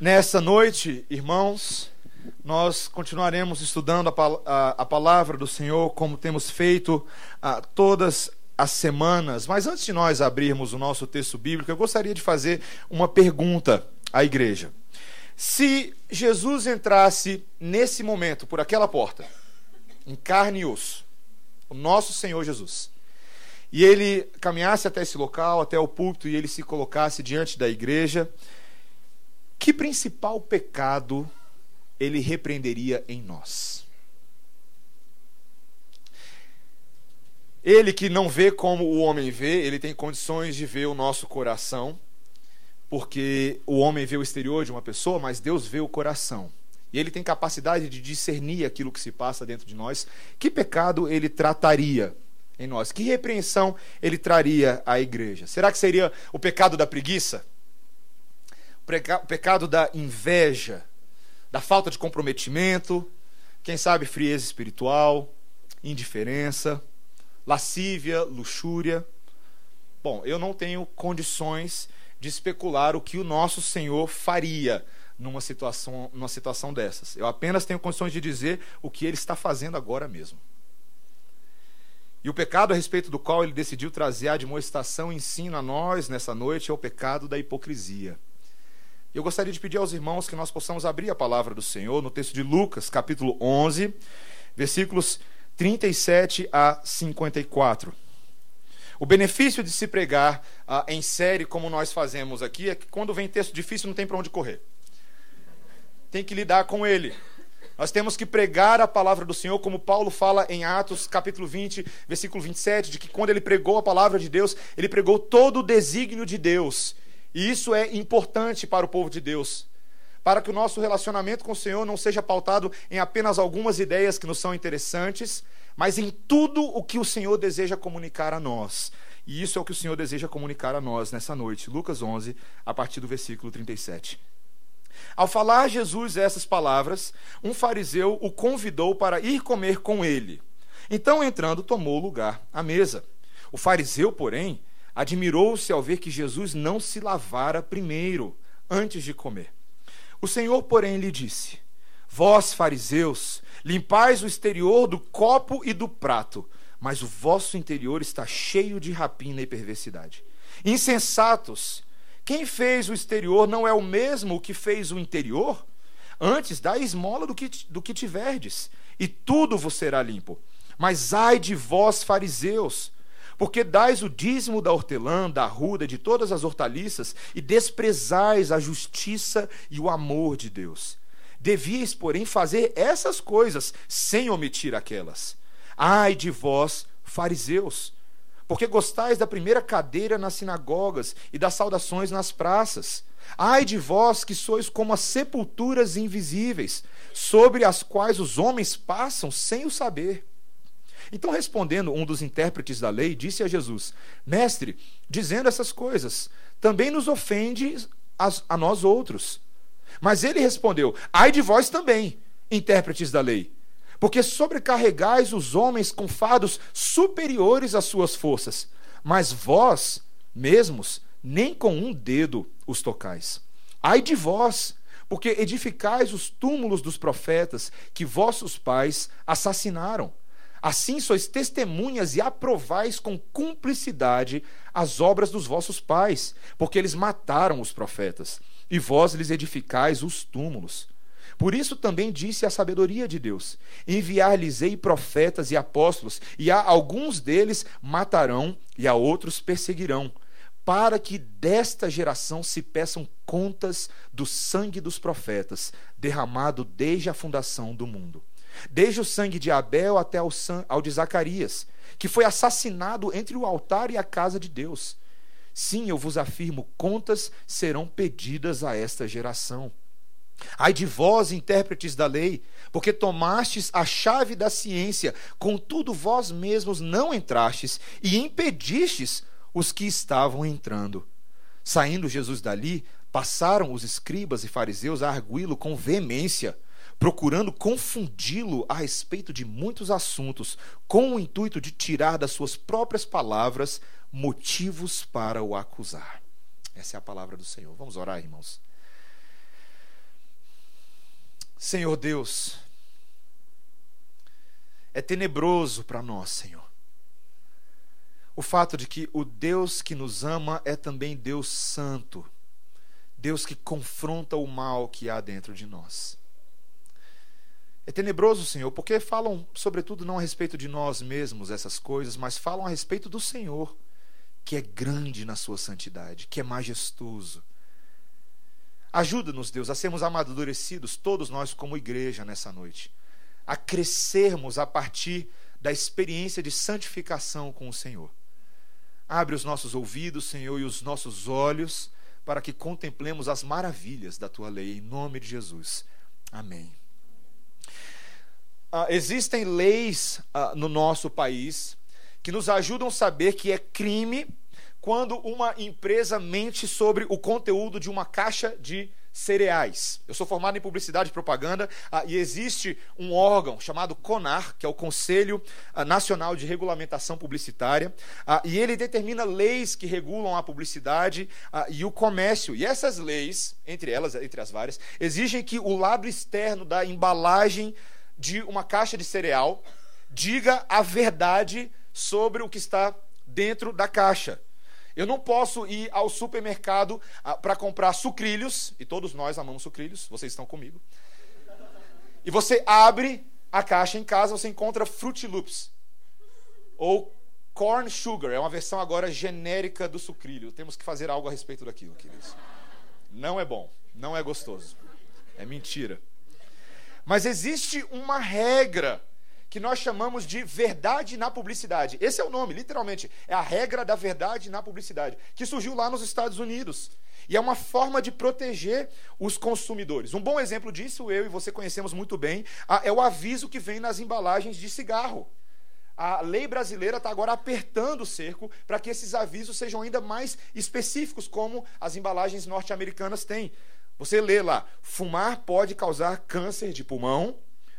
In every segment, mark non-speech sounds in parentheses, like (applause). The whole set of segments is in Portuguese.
Nessa noite, irmãos, nós continuaremos estudando a, palavra do Senhor, como temos feito a, todas as semanas. Mas antes de nós abrirmos o nosso texto bíblico, eu gostaria de fazer uma pergunta à igreja. Se Jesus entrasse nesse momento por aquela porta, em carne e osso, o nosso Senhor Jesus, e ele caminhasse até esse local, até o púlpito, e ele se colocasse diante da igreja, que principal pecado ele repreenderia em nós? Ele que não vê como o homem vê, ele tem condições de ver o nosso coração, porque o homem vê o exterior de uma pessoa, mas Deus vê o coração. E ele tem capacidade de discernir aquilo que se passa dentro de nós. Que pecado ele trataria em nós? Que repreensão ele traria à igreja? Será que seria o pecado da preguiça? O pecado da inveja, da falta de comprometimento, quem sabe frieza espiritual, indiferença, lascívia, luxúria. Bom, eu não tenho condições de especular o que o nosso Senhor faria numa situação, numa situação dessas. Eu apenas tenho condições de dizer o que ele está fazendo agora mesmo. E o pecado a respeito do qual ele decidiu trazer a demonstração e ensino a nós nessa noite é o pecado da hipocrisia. Eu gostaria de pedir aos irmãos que nós possamos abrir a palavra do Senhor no texto de Lucas, capítulo 11, versículos 37 a 54. O benefício de se pregar ah, em série, como nós fazemos aqui, é que quando vem texto difícil não tem para onde correr. Tem que lidar com ele. Nós temos que pregar a palavra do Senhor, como Paulo fala em Atos, capítulo 20, versículo 27, de que quando ele pregou a palavra de Deus, ele pregou todo o desígnio de Deus. E isso é importante para o povo de Deus, para que o nosso relacionamento com o Senhor não seja pautado em apenas algumas ideias que nos são interessantes, mas em tudo o que o Senhor deseja comunicar a nós. E isso é o que o Senhor deseja comunicar a nós nessa noite. Lucas 11, a partir do versículo 37. Ao falar Jesus essas palavras, um fariseu o convidou para ir comer com ele. Então, entrando, tomou lugar à mesa. O fariseu, porém, admirou-se ao ver que Jesus não se lavara primeiro, antes de comer. O Senhor, porém, lhe disse: Vós, fariseus, limpais o exterior do copo e do prato, mas o vosso interior está cheio de rapina e perversidade. Insensatos, quem fez o exterior não é o mesmo que fez o interior? Antes, dá esmola do que, do que tiverdes, e tudo vos será limpo. Mas ai de vós, fariseus, porque dais o dízimo da hortelã, da arruda, de todas as hortaliças, e desprezais a justiça e o amor de Deus. Devíeis, porém, fazer essas coisas, sem omitir aquelas. Ai de vós, fariseus, porque gostais da primeira cadeira nas sinagogas e das saudações nas praças. Ai de vós que sois como as sepulturas invisíveis, sobre as quais os homens passam sem o saber. Então, respondendo um dos intérpretes da lei, disse a Jesus: Mestre, dizendo essas coisas, também nos ofende a, a nós outros. Mas ele respondeu: Ai de vós também, intérpretes da lei, porque sobrecarregais os homens com fardos superiores às suas forças, mas vós mesmos nem com um dedo os tocais. Ai de vós, porque edificais os túmulos dos profetas que vossos pais assassinaram. Assim sois testemunhas e aprovais com cumplicidade as obras dos vossos pais, porque eles mataram os profetas, e vós lhes edificais os túmulos. Por isso também disse a sabedoria de Deus: Enviar-lhes-ei profetas e apóstolos, e a alguns deles matarão, e a outros perseguirão, para que desta geração se peçam contas do sangue dos profetas, derramado desde a fundação do mundo desde o sangue de Abel até ao, ao de Zacarias, que foi assassinado entre o altar e a casa de Deus. Sim, eu vos afirmo, contas serão pedidas a esta geração. Ai de vós, intérpretes da lei, porque tomastes a chave da ciência, contudo vós mesmos não entrastes e impedistes os que estavam entrando. Saindo Jesus dali, passaram os escribas e fariseus a arguí-lo com veemência procurando confundi-lo a respeito de muitos assuntos, com o intuito de tirar das suas próprias palavras motivos para o acusar. Essa é a palavra do Senhor. Vamos orar, irmãos. Senhor Deus, é tenebroso para nós, Senhor. O fato de que o Deus que nos ama é também Deus Santo, Deus que confronta o mal que há dentro de nós. É tenebroso, Senhor, porque falam, sobretudo, não a respeito de nós mesmos essas coisas, mas falam a respeito do Senhor, que é grande na sua santidade, que é majestoso. Ajuda-nos, Deus, a sermos amadurecidos, todos nós como igreja nessa noite, a crescermos a partir da experiência de santificação com o Senhor. Abre os nossos ouvidos, Senhor, e os nossos olhos para que contemplemos as maravilhas da tua lei, em nome de Jesus. Amém. Uh, existem leis uh, no nosso país que nos ajudam a saber que é crime quando uma empresa mente sobre o conteúdo de uma caixa de cereais. Eu sou formado em publicidade e propaganda ah, e existe um órgão chamado CONAR, que é o Conselho ah, Nacional de Regulamentação Publicitária, ah, e ele determina leis que regulam a publicidade ah, e o comércio. E essas leis, entre elas, entre as várias, exigem que o lado externo da embalagem de uma caixa de cereal diga a verdade sobre o que está dentro da caixa. Eu não posso ir ao supermercado ah, para comprar sucrilhos, e todos nós amamos sucrilhos, vocês estão comigo. E você abre a caixa em casa, você encontra Fruit Loops. Ou Corn Sugar, é uma versão agora genérica do sucrilho. Temos que fazer algo a respeito daquilo, queridos. Não é bom, não é gostoso. É mentira. Mas existe uma regra que nós chamamos de verdade na publicidade. Esse é o nome, literalmente. É a regra da verdade na publicidade, que surgiu lá nos Estados Unidos. E é uma forma de proteger os consumidores. Um bom exemplo disso, eu e você conhecemos muito bem, é o aviso que vem nas embalagens de cigarro. A lei brasileira está agora apertando o cerco para que esses avisos sejam ainda mais específicos, como as embalagens norte-americanas têm. Você lê lá: fumar pode causar câncer de pulmão,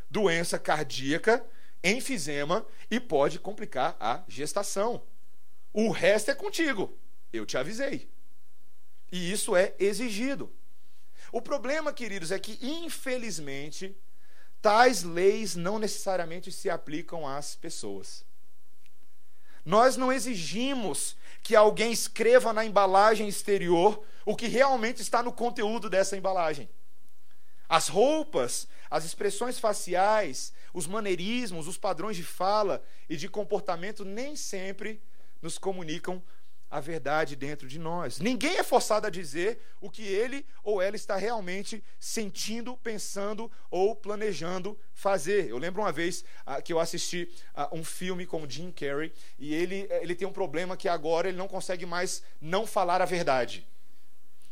doença cardíaca, enfisema e pode complicar a gestação. O resto é contigo. Eu te avisei. E isso é exigido. O problema, queridos, é que, infelizmente, tais leis não necessariamente se aplicam às pessoas. Nós não exigimos que alguém escreva na embalagem exterior o que realmente está no conteúdo dessa embalagem. As roupas, as expressões faciais, os maneirismos, os padrões de fala e de comportamento nem sempre nos comunicam a verdade dentro de nós. Ninguém é forçado a dizer o que ele ou ela está realmente sentindo, pensando ou planejando fazer. Eu lembro uma vez ah, que eu assisti ah, um filme com o Jim Carrey e ele, ele tem um problema que agora ele não consegue mais não falar a verdade.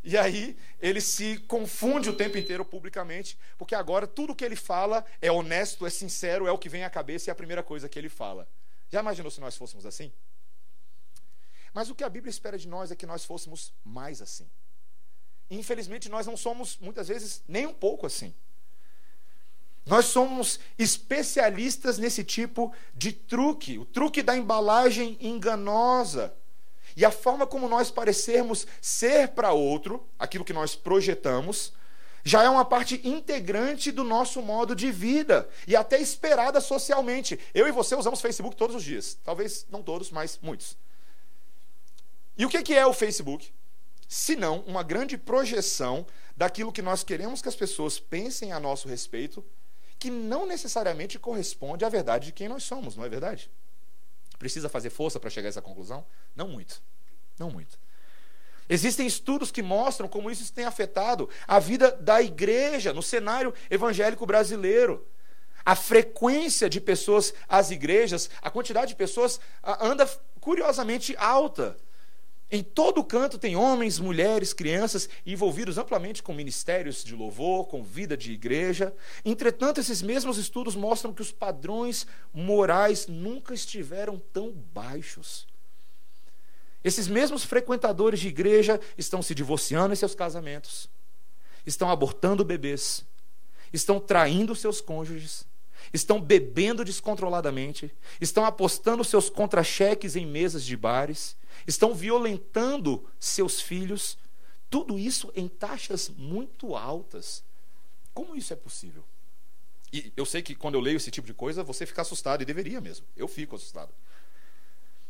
E aí ele se confunde o tempo inteiro publicamente, porque agora tudo que ele fala é honesto, é sincero, é o que vem à cabeça e é a primeira coisa que ele fala. Já imaginou se nós fôssemos assim? Mas o que a Bíblia espera de nós é que nós fôssemos mais assim. infelizmente nós não somos muitas vezes nem um pouco assim. Nós somos especialistas nesse tipo de truque, o truque da embalagem enganosa. E a forma como nós parecermos ser para outro, aquilo que nós projetamos, já é uma parte integrante do nosso modo de vida e até esperada socialmente. Eu e você usamos Facebook todos os dias. Talvez não todos, mas muitos. E o que é o Facebook? Se não uma grande projeção daquilo que nós queremos que as pessoas pensem a nosso respeito, que não necessariamente corresponde à verdade de quem nós somos, não é verdade? Precisa fazer força para chegar a essa conclusão? Não muito. Não muito. Existem estudos que mostram como isso tem afetado a vida da igreja no cenário evangélico brasileiro. A frequência de pessoas às igrejas, a quantidade de pessoas anda curiosamente alta. Em todo canto tem homens, mulheres, crianças envolvidos amplamente com ministérios de louvor, com vida de igreja. Entretanto, esses mesmos estudos mostram que os padrões morais nunca estiveram tão baixos. Esses mesmos frequentadores de igreja estão se divorciando em seus casamentos, estão abortando bebês, estão traindo seus cônjuges, estão bebendo descontroladamente, estão apostando seus contra-cheques em mesas de bares estão violentando seus filhos, tudo isso em taxas muito altas. Como isso é possível? E eu sei que quando eu leio esse tipo de coisa, você fica assustado, e deveria mesmo. Eu fico assustado.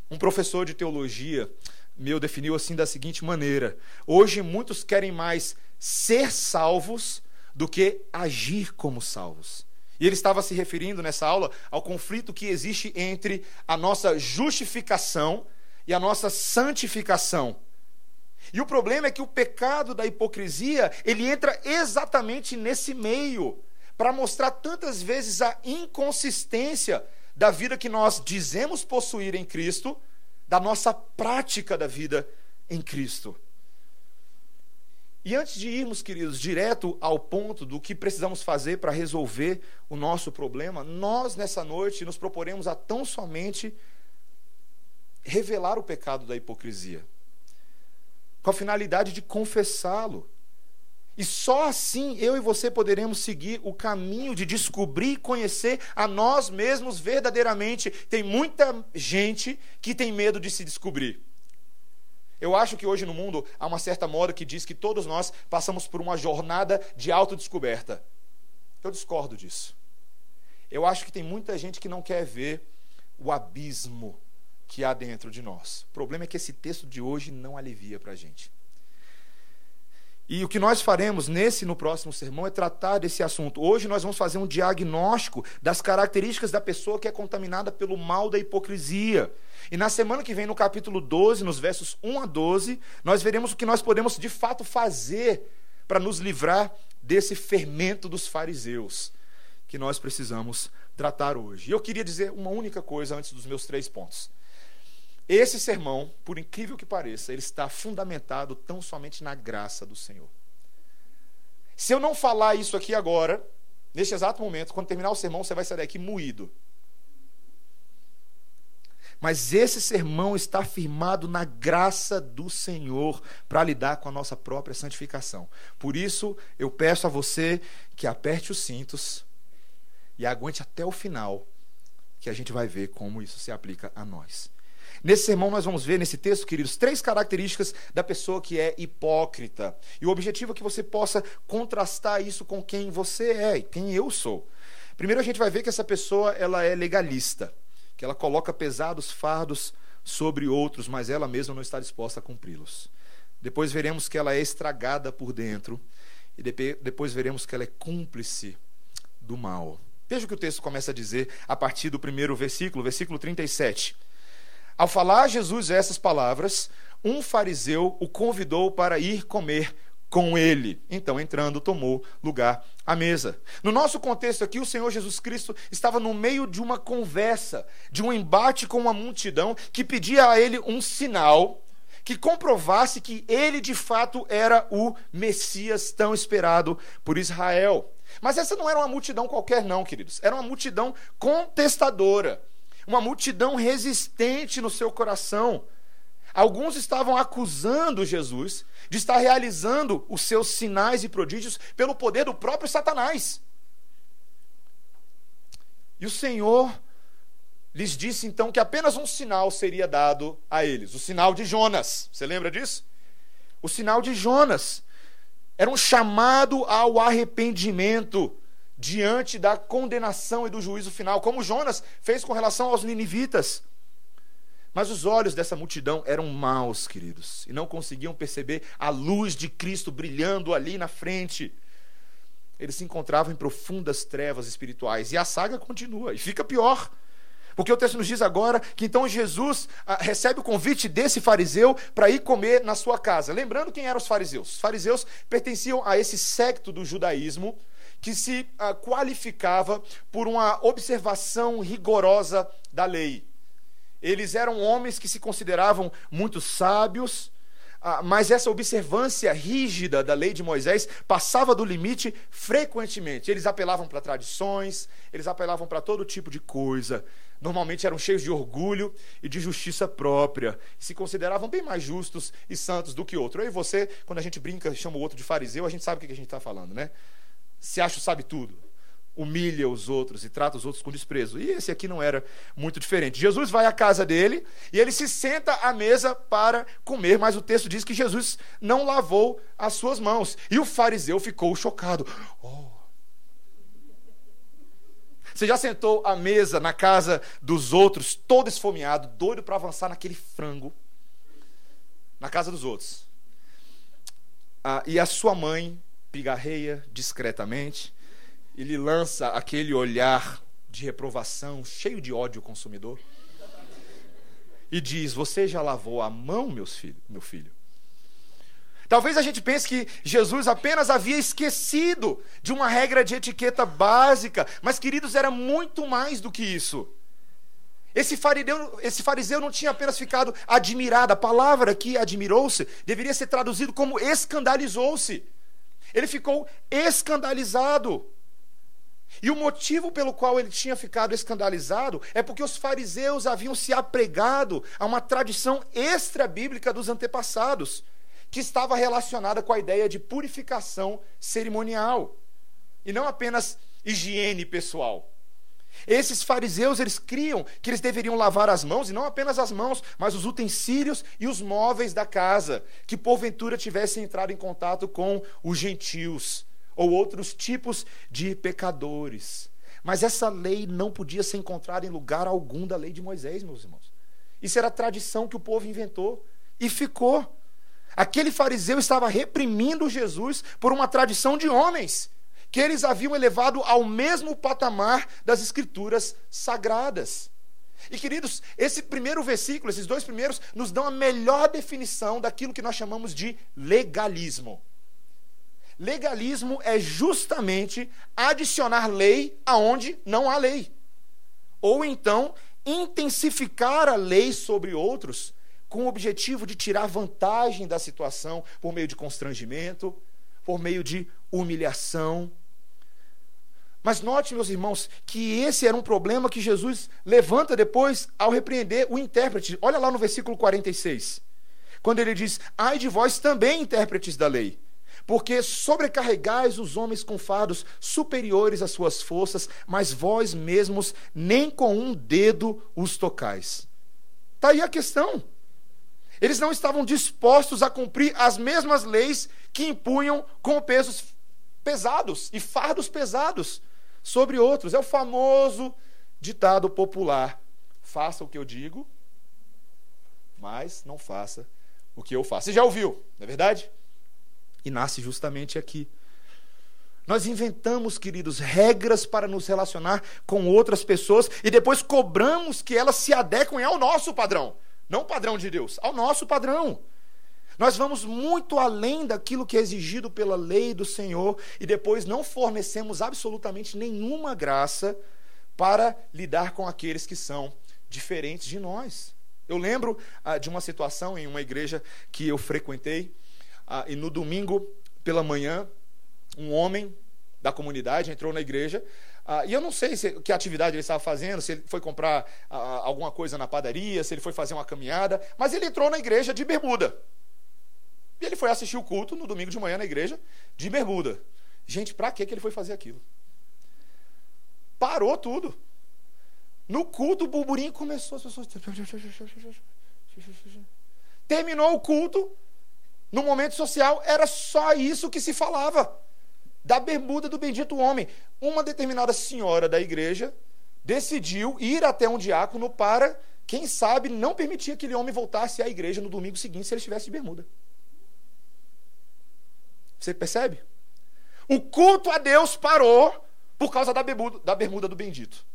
Um professor de teologia meu definiu assim da seguinte maneira: Hoje muitos querem mais ser salvos do que agir como salvos. E ele estava se referindo nessa aula ao conflito que existe entre a nossa justificação e a nossa santificação. E o problema é que o pecado da hipocrisia, ele entra exatamente nesse meio, para mostrar tantas vezes a inconsistência da vida que nós dizemos possuir em Cristo, da nossa prática da vida em Cristo. E antes de irmos, queridos, direto ao ponto do que precisamos fazer para resolver o nosso problema, nós nessa noite nos proporemos a tão somente revelar o pecado da hipocrisia, com a finalidade de confessá-lo. E só assim eu e você poderemos seguir o caminho de descobrir e conhecer a nós mesmos verdadeiramente. Tem muita gente que tem medo de se descobrir. Eu acho que hoje no mundo há uma certa moda que diz que todos nós passamos por uma jornada de autodescoberta. Eu discordo disso. Eu acho que tem muita gente que não quer ver o abismo que há dentro de nós. O problema é que esse texto de hoje não alivia para a gente. E o que nós faremos nesse no próximo sermão é tratar desse assunto. Hoje nós vamos fazer um diagnóstico das características da pessoa que é contaminada pelo mal da hipocrisia. E na semana que vem, no capítulo 12, nos versos 1 a 12, nós veremos o que nós podemos de fato fazer para nos livrar desse fermento dos fariseus que nós precisamos tratar hoje. E eu queria dizer uma única coisa antes dos meus três pontos. Esse sermão, por incrível que pareça, ele está fundamentado tão somente na graça do Senhor. Se eu não falar isso aqui agora, neste exato momento, quando terminar o sermão, você vai sair daqui moído. Mas esse sermão está firmado na graça do Senhor para lidar com a nossa própria santificação. Por isso, eu peço a você que aperte os cintos e aguente até o final, que a gente vai ver como isso se aplica a nós. Nesse sermão, nós vamos ver nesse texto, queridos, três características da pessoa que é hipócrita. E o objetivo é que você possa contrastar isso com quem você é e quem eu sou. Primeiro, a gente vai ver que essa pessoa ela é legalista, que ela coloca pesados fardos sobre outros, mas ela mesma não está disposta a cumpri-los. Depois veremos que ela é estragada por dentro e depois veremos que ela é cúmplice do mal. Veja o que o texto começa a dizer a partir do primeiro versículo, versículo 37. Ao falar Jesus essas palavras, um fariseu o convidou para ir comer com ele. Então, entrando, tomou lugar à mesa. No nosso contexto aqui, o Senhor Jesus Cristo estava no meio de uma conversa, de um embate com uma multidão que pedia a ele um sinal que comprovasse que ele de fato era o Messias tão esperado por Israel. Mas essa não era uma multidão qualquer, não, queridos. Era uma multidão contestadora uma multidão resistente no seu coração. Alguns estavam acusando Jesus de estar realizando os seus sinais e prodígios pelo poder do próprio Satanás. E o Senhor lhes disse então que apenas um sinal seria dado a eles: o sinal de Jonas. Você lembra disso? O sinal de Jonas era um chamado ao arrependimento diante da condenação e do juízo final, como Jonas fez com relação aos ninivitas. Mas os olhos dessa multidão eram maus, queridos, e não conseguiam perceber a luz de Cristo brilhando ali na frente. Eles se encontravam em profundas trevas espirituais. E a saga continua, e fica pior. Porque o texto nos diz agora que então Jesus ah, recebe o convite desse fariseu para ir comer na sua casa. Lembrando quem eram os fariseus. Os fariseus pertenciam a esse secto do judaísmo que se uh, qualificava por uma observação rigorosa da lei. Eles eram homens que se consideravam muito sábios, uh, mas essa observância rígida da lei de Moisés passava do limite frequentemente. Eles apelavam para tradições, eles apelavam para todo tipo de coisa. Normalmente eram cheios de orgulho e de justiça própria. Se consideravam bem mais justos e santos do que outro. Eu e você, quando a gente brinca, chama o outro de fariseu, a gente sabe o que a gente está falando, né? Se acha sabe tudo, humilha os outros e trata os outros com desprezo. E esse aqui não era muito diferente. Jesus vai à casa dele e ele se senta à mesa para comer, mas o texto diz que Jesus não lavou as suas mãos. E o fariseu ficou chocado. Oh. Você já sentou à mesa na casa dos outros, todo esfomeado, doido para avançar naquele frango? Na casa dos outros. Ah, e a sua mãe pigarreia discretamente e lhe lança aquele olhar de reprovação, cheio de ódio consumidor, e diz: Você já lavou a mão, meus filhos, meu filho? Talvez a gente pense que Jesus apenas havia esquecido de uma regra de etiqueta básica, mas, queridos, era muito mais do que isso. Esse fariseu, esse fariseu não tinha apenas ficado admirado, a palavra que admirou-se deveria ser traduzido como escandalizou-se. Ele ficou escandalizado. E o motivo pelo qual ele tinha ficado escandalizado é porque os fariseus haviam se apregado a uma tradição extra-bíblica dos antepassados, que estava relacionada com a ideia de purificação cerimonial, e não apenas higiene pessoal. Esses fariseus, eles criam que eles deveriam lavar as mãos, e não apenas as mãos, mas os utensílios e os móveis da casa, que porventura tivessem entrado em contato com os gentios ou outros tipos de pecadores. Mas essa lei não podia ser encontrada em lugar algum da lei de Moisés, meus irmãos. Isso era tradição que o povo inventou e ficou. Aquele fariseu estava reprimindo Jesus por uma tradição de homens que eles haviam elevado ao mesmo patamar das escrituras sagradas. E queridos, esse primeiro versículo, esses dois primeiros, nos dão a melhor definição daquilo que nós chamamos de legalismo. Legalismo é justamente adicionar lei aonde não há lei. Ou então intensificar a lei sobre outros com o objetivo de tirar vantagem da situação por meio de constrangimento, por meio de humilhação. Mas note, meus irmãos, que esse era um problema que Jesus levanta depois ao repreender o intérprete. Olha lá no versículo 46. Quando ele diz: Ai de vós também, intérpretes da lei, porque sobrecarregais os homens com fardos superiores às suas forças, mas vós mesmos nem com um dedo os tocais. Está aí a questão. Eles não estavam dispostos a cumprir as mesmas leis que impunham com pesos pesados e fardos pesados sobre outros. É o famoso ditado popular: faça o que eu digo, mas não faça o que eu faço. Você já ouviu, não é verdade? E nasce justamente aqui. Nós inventamos, queridos, regras para nos relacionar com outras pessoas e depois cobramos que elas se adequem ao nosso padrão. Não padrão de Deus, ao nosso padrão. Nós vamos muito além daquilo que é exigido pela lei do Senhor e depois não fornecemos absolutamente nenhuma graça para lidar com aqueles que são diferentes de nós. Eu lembro ah, de uma situação em uma igreja que eu frequentei ah, e no domingo pela manhã, um homem da comunidade entrou na igreja. Ah, e eu não sei se, que atividade ele estava fazendo, se ele foi comprar ah, alguma coisa na padaria, se ele foi fazer uma caminhada, mas ele entrou na igreja de bermuda. E ele foi assistir o culto no domingo de manhã na igreja de bermuda. Gente, para que ele foi fazer aquilo? Parou tudo. No culto, o burburinho começou, as pessoas. Terminou o culto, no momento social, era só isso que se falava. Da bermuda do bendito homem. Uma determinada senhora da igreja decidiu ir até um diácono para, quem sabe, não permitir que aquele homem voltasse à igreja no domingo seguinte se ele estivesse de bermuda. Você percebe? O culto a Deus parou por causa da bermuda, da bermuda do bendito.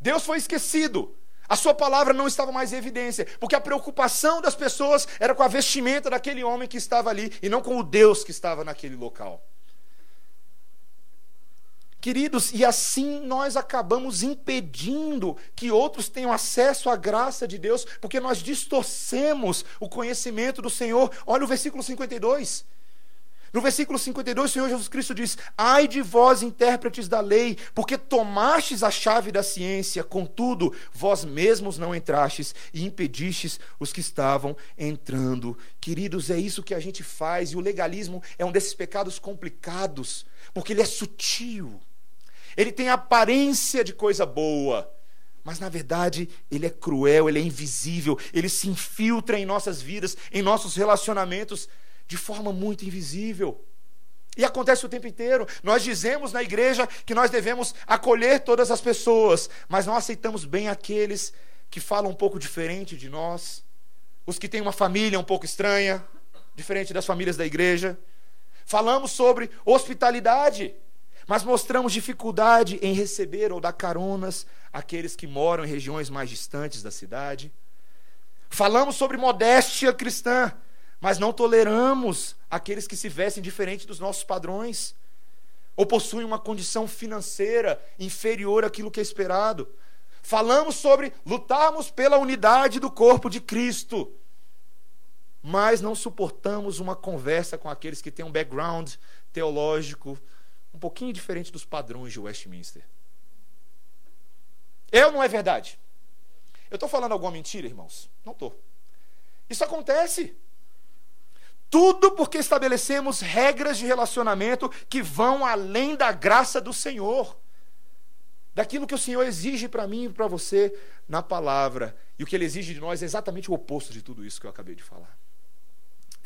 Deus foi esquecido. A sua palavra não estava mais em evidência, porque a preocupação das pessoas era com a vestimenta daquele homem que estava ali e não com o Deus que estava naquele local. Queridos, e assim nós acabamos impedindo que outros tenham acesso à graça de Deus, porque nós distorcemos o conhecimento do Senhor. Olha o versículo 52. No versículo 52, o Senhor Jesus Cristo diz: Ai de vós, intérpretes da lei, porque tomastes a chave da ciência, contudo, vós mesmos não entrastes e impedistes os que estavam entrando. Queridos, é isso que a gente faz, e o legalismo é um desses pecados complicados, porque ele é sutil, ele tem aparência de coisa boa. Mas na verdade, ele é cruel, ele é invisível, ele se infiltra em nossas vidas, em nossos relacionamentos de forma muito invisível. E acontece o tempo inteiro. Nós dizemos na igreja que nós devemos acolher todas as pessoas, mas não aceitamos bem aqueles que falam um pouco diferente de nós, os que têm uma família um pouco estranha, diferente das famílias da igreja. Falamos sobre hospitalidade, mas mostramos dificuldade em receber ou dar caronas àqueles que moram em regiões mais distantes da cidade. Falamos sobre modéstia cristã, mas não toleramos aqueles que se vestem diferente dos nossos padrões ou possuem uma condição financeira inferior àquilo que é esperado. Falamos sobre lutarmos pela unidade do corpo de Cristo, mas não suportamos uma conversa com aqueles que têm um background teológico um pouquinho diferente dos padrões de Westminster. Ou não é verdade? Eu estou falando alguma mentira, irmãos? Não estou. Isso acontece. Tudo porque estabelecemos regras de relacionamento que vão além da graça do Senhor. Daquilo que o Senhor exige para mim e para você na palavra. E o que ele exige de nós é exatamente o oposto de tudo isso que eu acabei de falar.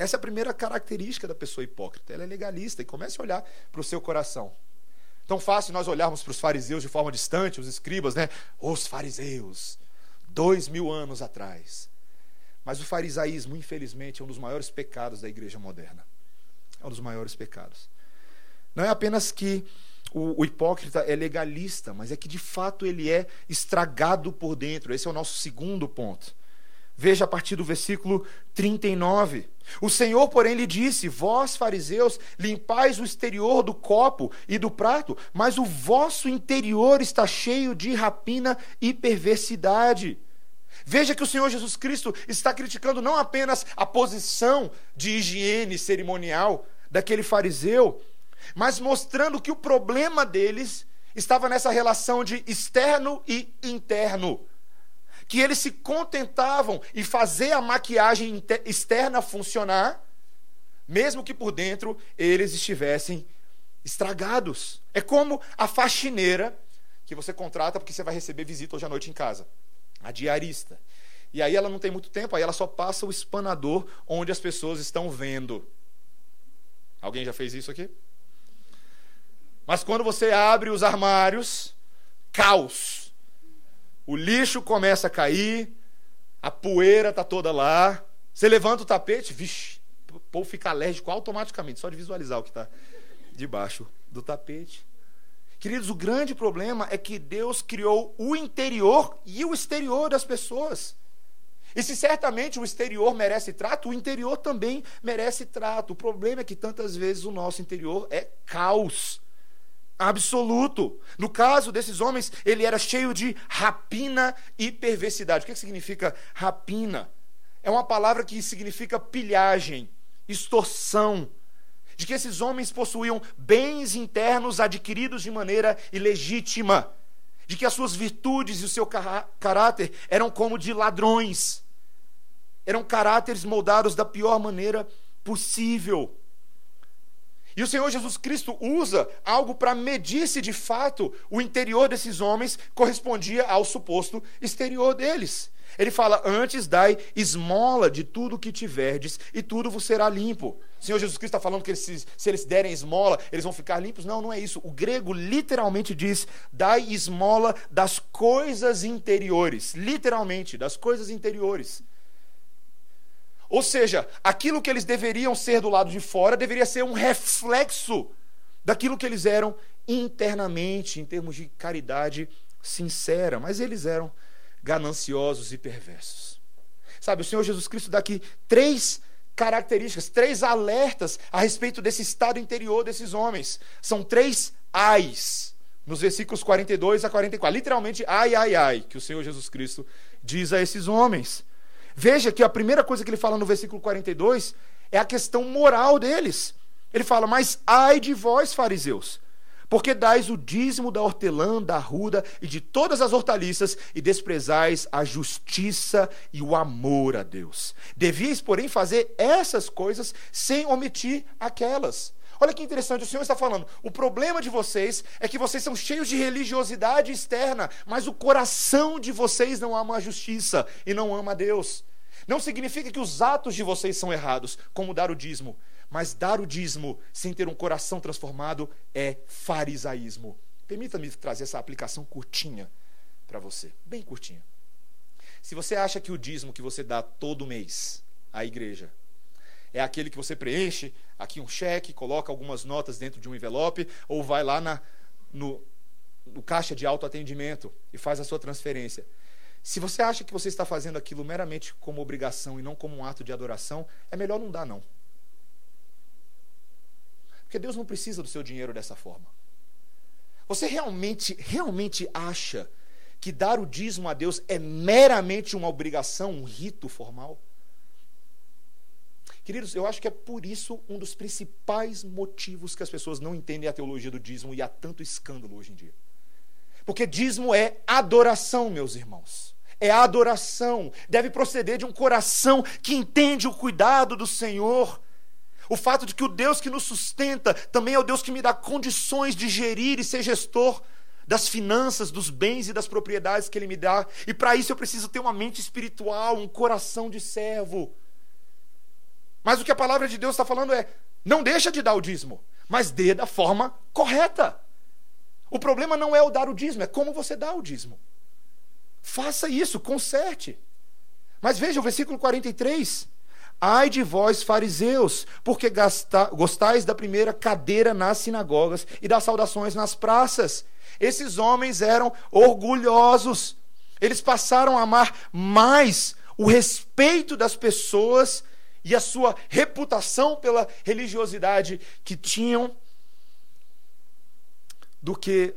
Essa é a primeira característica da pessoa hipócrita. Ela é legalista e comece a olhar para o seu coração. Tão fácil nós olharmos para os fariseus de forma distante, os escribas, né? Os fariseus, dois mil anos atrás. Mas o farisaísmo, infelizmente, é um dos maiores pecados da igreja moderna. É um dos maiores pecados. Não é apenas que o, o, hipócrita é legalista, mas é que de fato ele é estragado por dentro. Esse é o nosso segundo ponto. Veja a partir do versículo 39. O Senhor, porém, lhe disse: Vós, fariseus, limpais o exterior do copo e do prato, mas o vosso interior está cheio de rapina e perversidade. Veja que o Senhor Jesus Cristo está criticando não apenas a posição de higiene cerimonial daquele fariseu, mas mostrando que o problema deles estava nessa relação de externo e interno que eles se contentavam em fazer a maquiagem externa funcionar, mesmo que por dentro eles estivessem estragados. É como a faxineira que você contrata porque você vai receber visita hoje à noite em casa, a diarista. E aí ela não tem muito tempo, aí ela só passa o espanador onde as pessoas estão vendo. Alguém já fez isso aqui? Mas quando você abre os armários, caos o lixo começa a cair, a poeira está toda lá. Você levanta o tapete, vixe, o povo fica alérgico automaticamente, só de visualizar o que está debaixo do tapete. Queridos, o grande problema é que Deus criou o interior e o exterior das pessoas. E se certamente o exterior merece trato, o interior também merece trato. O problema é que tantas vezes o nosso interior é caos absoluto. No caso desses homens, ele era cheio de rapina e perversidade. O que, significa rapina? É uma palavra que significa pilhagem, extorsão. De que esses homens possuíam bens internos adquiridos de maneira ilegítima. De que as suas virtudes e o seu caráter eram como de ladrões. Eram caráteres moldados da pior maneira possível. E o Senhor Jesus Cristo usa algo para medir se de fato o interior desses homens correspondia ao suposto exterior deles. Ele fala: Antes dai esmola de tudo que tiverdes, e tudo vos será limpo. O Senhor Jesus Cristo está falando que eles, se eles derem esmola, eles vão ficar limpos? Não, não é isso. O grego literalmente diz: dai esmola das coisas interiores. Literalmente, das coisas interiores. Ou seja, aquilo que eles deveriam ser do lado de fora deveria ser um reflexo daquilo que eles eram internamente, em termos de caridade sincera, mas eles eram gananciosos e perversos. Sabe, o Senhor Jesus Cristo dá aqui três características, três alertas a respeito desse estado interior desses homens. São três ais, nos versículos 42 a 44. Literalmente, ai, ai, ai, que o Senhor Jesus Cristo diz a esses homens. Veja que a primeira coisa que ele fala no versículo 42 é a questão moral deles. Ele fala: Mas ai de vós, fariseus, porque dais o dízimo da hortelã, da ruda e de todas as hortaliças e desprezais a justiça e o amor a Deus. Devias, porém, fazer essas coisas sem omitir aquelas. Olha que interessante, o Senhor está falando. O problema de vocês é que vocês são cheios de religiosidade externa, mas o coração de vocês não ama a justiça e não ama a Deus. Não significa que os atos de vocês são errados, como dar o dízimo, Mas dar o dízimo sem ter um coração transformado é farisaísmo. Permita-me trazer essa aplicação curtinha para você, bem curtinha. Se você acha que o dízimo que você dá todo mês à igreja é aquele que você preenche aqui um cheque, coloca algumas notas dentro de um envelope, ou vai lá na, no, no caixa de autoatendimento e faz a sua transferência. Se você acha que você está fazendo aquilo meramente como obrigação e não como um ato de adoração, é melhor não dar, não. Porque Deus não precisa do seu dinheiro dessa forma. Você realmente, realmente acha que dar o dízimo a Deus é meramente uma obrigação, um rito formal? Queridos, eu acho que é por isso um dos principais motivos que as pessoas não entendem a teologia do dízimo e há tanto escândalo hoje em dia. Porque dízimo é adoração, meus irmãos. É adoração. Deve proceder de um coração que entende o cuidado do Senhor. O fato de que o Deus que nos sustenta também é o Deus que me dá condições de gerir e ser gestor das finanças, dos bens e das propriedades que Ele me dá. E para isso eu preciso ter uma mente espiritual, um coração de servo. Mas o que a palavra de Deus está falando é: não deixa de dar o dízimo, mas dê da forma correta. O problema não é o dar o dízimo, é como você dá o dízimo. Faça isso, conserte. Mas veja o versículo 43. Ai de vós, fariseus, porque gasta, gostais da primeira cadeira nas sinagogas e das saudações nas praças. Esses homens eram orgulhosos. Eles passaram a amar mais o respeito das pessoas e a sua reputação pela religiosidade que tinham do que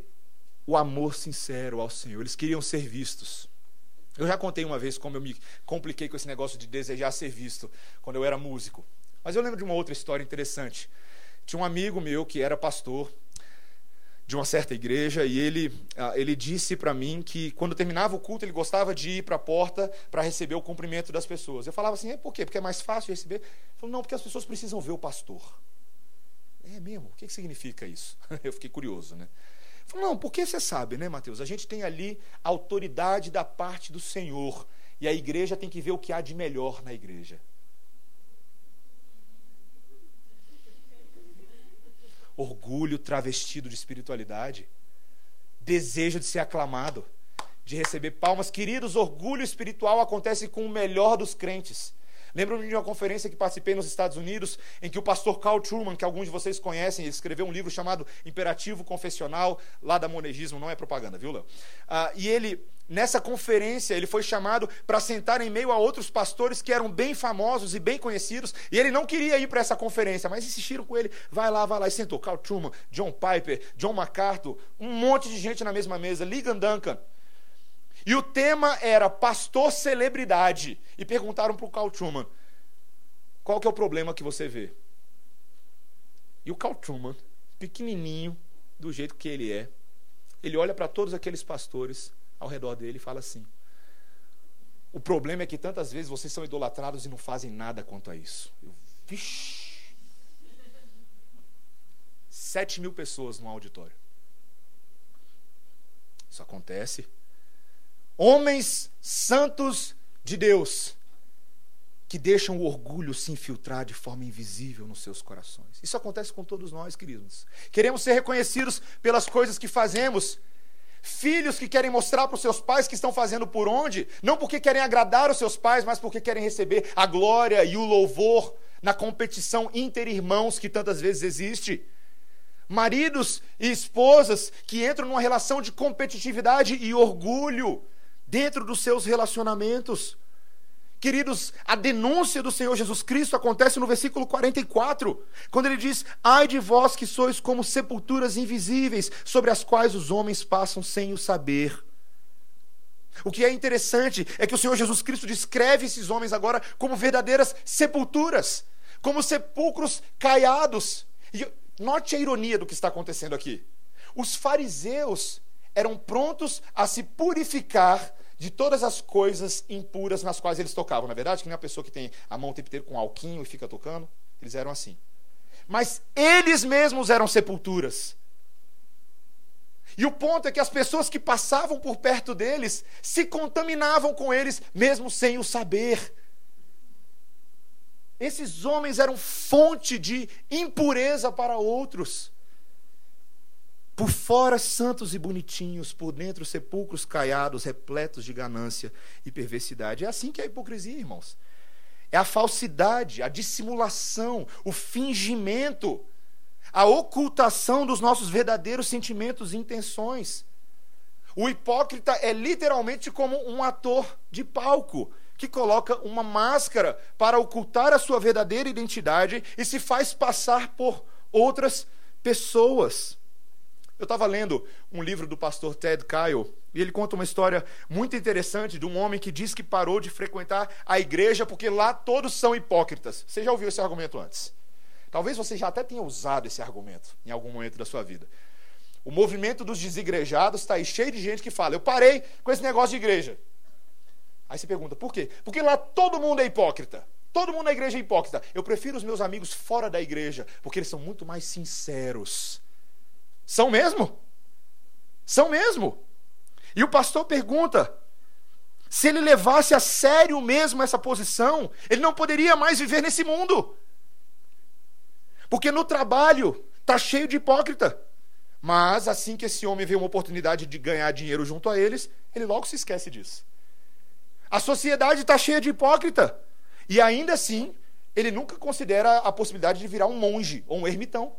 o amor sincero ao Senhor. Eles queriam ser vistos. Eu já contei uma vez como eu me compliquei com esse negócio de desejar ser visto quando eu era músico. Mas eu lembro de uma outra história interessante. Tinha um amigo meu que era pastor de uma certa igreja e ele, ah, ele disse para mim que quando terminava o culto ele gostava de ir para a porta para receber o cumprimento das pessoas. Eu falava assim, é por quê? Porque é mais fácil receber? Ele falou, não, porque as pessoas precisam ver o pastor. É mesmo? O que, que significa isso? (laughs) Eu fiquei curioso, né? Falou, não, porque você sabe, né, Mateus? A gente tem ali autoridade da parte do Senhor e a igreja tem que ver o que há de melhor na igreja. orgulho travestido de espiritualidade, desejo de ser aclamado, de receber palmas. Queridos, orgulho espiritual acontece com o melhor dos crentes. Lembro-me de uma conferência que participei nos Estados Unidos, em que o pastor Carl Truman, que alguns de vocês conhecem, escreveu um livro chamado Imperativo Confessional, lá da Monegismo, não é propaganda, viu, Léo? Ah, e ele, nessa conferência, ele foi chamado para sentar em meio a outros pastores que eram bem famosos e bem conhecidos, e ele não queria ir para essa conferência, mas insistiram com ele, vai lá, vai lá, e sentou. Carl Truman, John Piper, John MacArthur, um monte de gente na mesma mesa, Ligan Duncan, e o tema era pastor celebridade. E perguntaram para o Carl Truman: qual que é o problema que você vê? E o Carl Truman, pequenininho, do jeito que ele é, ele olha para todos aqueles pastores ao redor dele e fala assim: o problema é que tantas vezes vocês são idolatrados e não fazem nada quanto a isso. Eu, vixi. Sete mil pessoas no auditório. Isso acontece homens santos de Deus que deixam o orgulho se infiltrar de forma invisível nos seus corações. Isso acontece com todos nós, queridos. Queremos ser reconhecidos pelas coisas que fazemos. Filhos que querem mostrar para os seus pais que estão fazendo por onde, não porque querem agradar os seus pais, mas porque querem receber a glória e o louvor na competição inter-irmãos que tantas vezes existe. Maridos e esposas que entram numa relação de competitividade e orgulho dentro dos seus relacionamentos. Queridos, a denúncia do Senhor Jesus Cristo acontece no versículo 44, quando ele diz: Ai de vós que sois como sepulturas invisíveis, sobre as quais os homens passam sem o saber. O que é interessante é que o Senhor Jesus Cristo descreve esses homens agora como verdadeiras sepulturas, como sepulcros caiados. E note a ironia do que está acontecendo aqui. Os fariseus eram prontos a se purificar de todas as coisas impuras nas quais eles tocavam. Na é verdade, que nem a pessoa que tem a mão o tempo inteiro com alquinho e fica tocando, eles eram assim. Mas eles mesmos eram sepulturas. E o ponto é que as pessoas que passavam por perto deles se contaminavam com eles, mesmo sem o saber. Esses homens eram fonte de impureza para outros. Por fora, santos e bonitinhos, por dentro, sepulcros caiados, repletos de ganância e perversidade. É assim que é a hipocrisia, irmãos. É a falsidade, a dissimulação, o fingimento, a ocultação dos nossos verdadeiros sentimentos e intenções. O hipócrita é literalmente como um ator de palco que coloca uma máscara para ocultar a sua verdadeira identidade e se faz passar por outras pessoas. Eu estava lendo um livro do pastor Ted Kyle e ele conta uma história muito interessante de um homem que diz que parou de frequentar a igreja porque lá todos são hipócritas. Você já ouviu esse argumento antes? Talvez você já até tenha usado esse argumento em algum momento da sua vida. O movimento dos desigrejados está aí cheio de gente que fala: Eu parei com esse negócio de igreja. Aí você pergunta: por quê? Porque lá todo mundo é hipócrita. Todo mundo na igreja é hipócrita. Eu prefiro os meus amigos fora da igreja, porque eles são muito mais sinceros. São mesmo? São mesmo. E o pastor pergunta: se ele levasse a sério mesmo essa posição, ele não poderia mais viver nesse mundo. Porque no trabalho está cheio de hipócrita. Mas assim que esse homem vê uma oportunidade de ganhar dinheiro junto a eles, ele logo se esquece disso. A sociedade está cheia de hipócrita. E ainda assim, ele nunca considera a possibilidade de virar um monge ou um ermitão.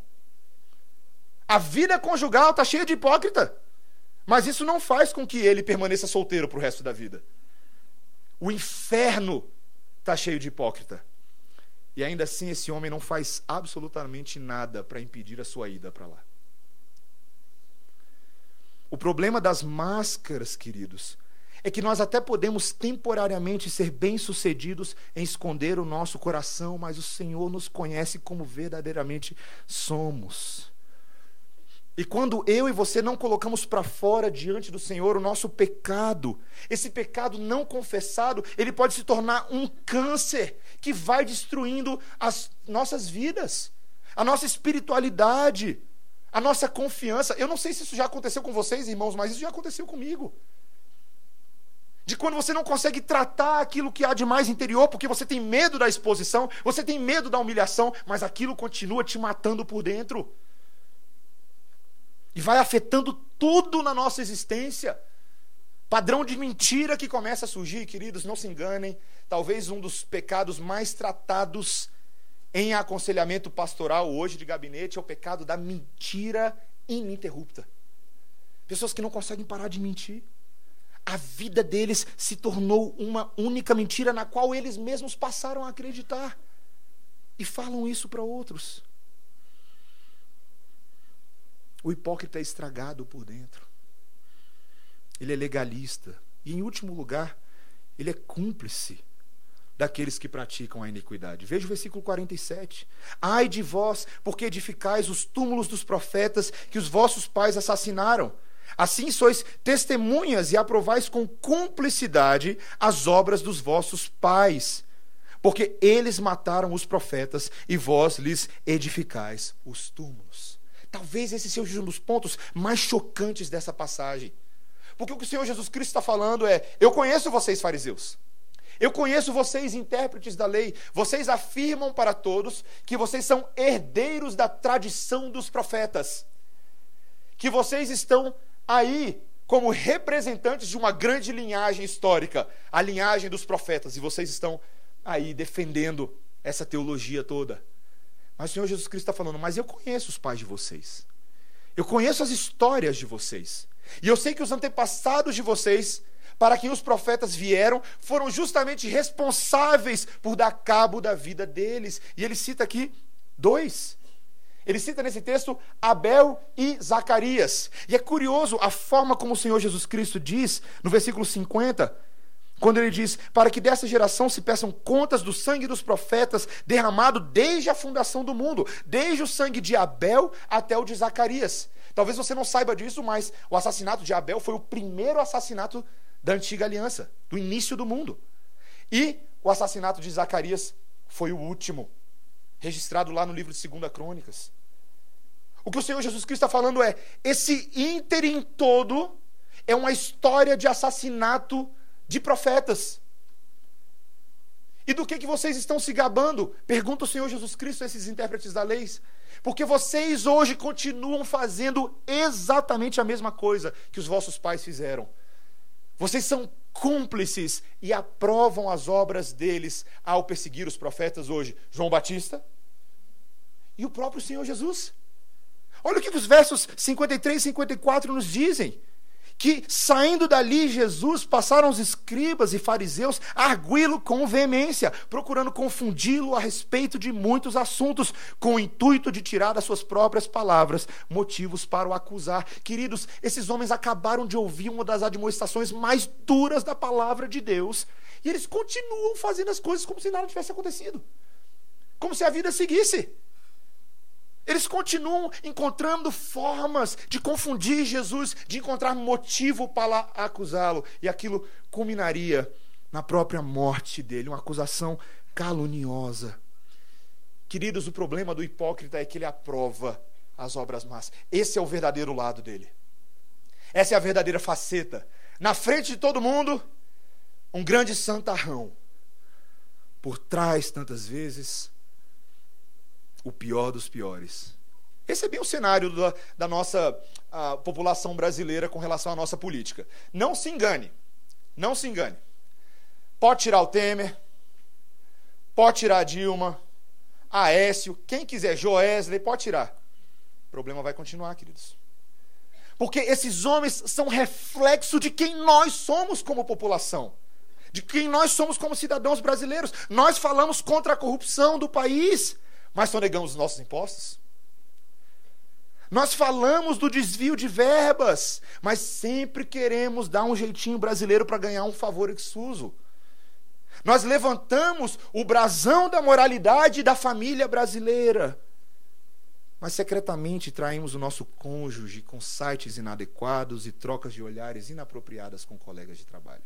A vida conjugal está cheia de hipócrita. Mas isso não faz com que ele permaneça solteiro para o resto da vida. O inferno está cheio de hipócrita. E ainda assim, esse homem não faz absolutamente nada para impedir a sua ida para lá. O problema das máscaras, queridos, é que nós até podemos temporariamente ser bem-sucedidos em esconder o nosso coração, mas o Senhor nos conhece como verdadeiramente somos. E quando eu e você não colocamos para fora diante do Senhor o nosso pecado, esse pecado não confessado, ele pode se tornar um câncer que vai destruindo as nossas vidas, a nossa espiritualidade, a nossa confiança. Eu não sei se isso já aconteceu com vocês, irmãos, mas isso já aconteceu comigo. De quando você não consegue tratar aquilo que há de mais interior, porque você tem medo da exposição, você tem medo da humilhação, mas aquilo continua te matando por dentro e vai afetando tudo na nossa existência. Padrão de mentira que começa a surgir, queridos, não se enganem. Talvez um dos pecados mais tratados em aconselhamento pastoral hoje de gabinete é o pecado da mentira ininterrupta. Pessoas que não conseguem parar de mentir. A vida deles se tornou uma única mentira na qual eles mesmos passaram a acreditar. E falam isso para outros. O hipócrita é estragado por dentro. Ele é legalista. E, em último lugar, ele é cúmplice daqueles que praticam a iniquidade. Veja o versículo 47. Ai de vós, porque edificais os túmulos dos profetas que os vossos pais assassinaram. Assim sois testemunhas e aprovais com cumplicidade as obras dos vossos pais. Porque eles mataram os profetas e vós lhes edificais os túmulos. Talvez esse seja um dos pontos mais chocantes dessa passagem. Porque o que o Senhor Jesus Cristo está falando é: eu conheço vocês, fariseus. Eu conheço vocês, intérpretes da lei. Vocês afirmam para todos que vocês são herdeiros da tradição dos profetas. Que vocês estão aí como representantes de uma grande linhagem histórica, a linhagem dos profetas. E vocês estão aí defendendo essa teologia toda. Mas o Senhor Jesus Cristo está falando, mas eu conheço os pais de vocês. Eu conheço as histórias de vocês. E eu sei que os antepassados de vocês, para quem os profetas vieram, foram justamente responsáveis por dar cabo da vida deles. E ele cita aqui dois. Ele cita nesse texto Abel e Zacarias. E é curioso a forma como o Senhor Jesus Cristo diz, no versículo 50, quando ele diz: Para que dessa geração se peçam contas do sangue dos profetas derramado desde a fundação do mundo, desde o sangue de Abel até o de Zacarias. Talvez você não saiba disso, mas o assassinato de Abel foi o primeiro assassinato da antiga aliança, do início do mundo. E o assassinato de Zacarias foi o último, registrado lá no livro de 2 Crônicas. O que o Senhor Jesus Cristo está falando é: esse ínterim todo é uma história de assassinato de profetas. E do que, que vocês estão se gabando? Pergunta o Senhor Jesus Cristo a esses intérpretes da lei. Porque vocês hoje continuam fazendo exatamente a mesma coisa que os vossos pais fizeram. Vocês são cúmplices e aprovam as obras deles ao perseguir os profetas hoje. João Batista e o próprio Senhor Jesus. Olha o que os versos 53 e 54 nos dizem que saindo dali Jesus passaram os escribas e fariseus a arguí-lo com veemência, procurando confundi-lo a respeito de muitos assuntos, com o intuito de tirar das suas próprias palavras motivos para o acusar. Queridos, esses homens acabaram de ouvir uma das admoestações mais duras da palavra de Deus, e eles continuam fazendo as coisas como se nada tivesse acontecido. Como se a vida seguisse. Eles continuam encontrando formas de confundir Jesus, de encontrar motivo para acusá-lo, e aquilo culminaria na própria morte dele, uma acusação caluniosa. Queridos, o problema do hipócrita é que ele aprova as obras más. Esse é o verdadeiro lado dele. Essa é a verdadeira faceta. Na frente de todo mundo, um grande santarrão. Por trás, tantas vezes, o pior dos piores. Esse é bem o cenário da, da nossa população brasileira com relação à nossa política. Não se engane. Não se engane. Pode tirar o Temer, pode tirar a Dilma, Aécio, quem quiser, Joesley, pode tirar. O problema vai continuar, queridos. Porque esses homens são reflexo de quem nós somos como população, de quem nós somos como cidadãos brasileiros. Nós falamos contra a corrupção do país, mas sonegamos os nossos impostos. Nós falamos do desvio de verbas, mas sempre queremos dar um jeitinho brasileiro para ganhar um favor exuso. Nós levantamos o brasão da moralidade da família brasileira, mas secretamente traímos o nosso cônjuge com sites inadequados e trocas de olhares inapropriadas com colegas de trabalho.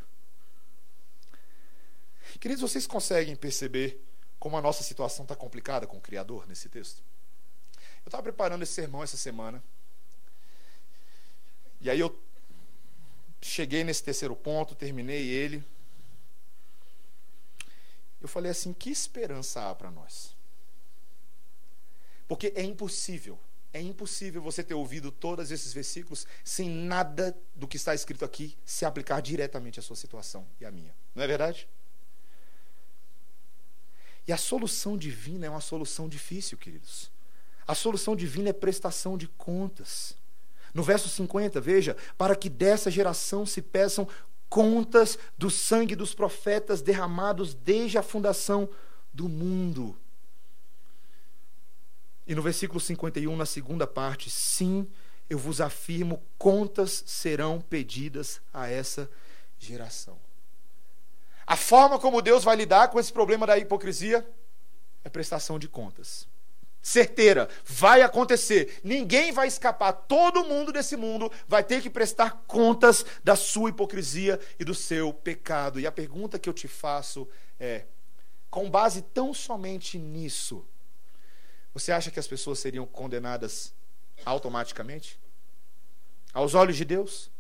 Queridos, vocês conseguem perceber como a nossa situação está complicada com o Criador nesse texto. Eu estava preparando esse sermão essa semana. E aí eu cheguei nesse terceiro ponto, terminei ele. Eu falei assim: que esperança há para nós? Porque é impossível, é impossível você ter ouvido todos esses versículos sem nada do que está escrito aqui se aplicar diretamente à sua situação e à minha. Não é verdade? E a solução divina é uma solução difícil, queridos. A solução divina é prestação de contas. No verso 50, veja, para que dessa geração se peçam contas do sangue dos profetas derramados desde a fundação do mundo. E no versículo 51, na segunda parte, sim, eu vos afirmo, contas serão pedidas a essa geração. A forma como Deus vai lidar com esse problema da hipocrisia é prestação de contas. Certeira, vai acontecer. Ninguém vai escapar. Todo mundo desse mundo vai ter que prestar contas da sua hipocrisia e do seu pecado. E a pergunta que eu te faço é: com base tão somente nisso, você acha que as pessoas seriam condenadas automaticamente? Aos olhos de Deus?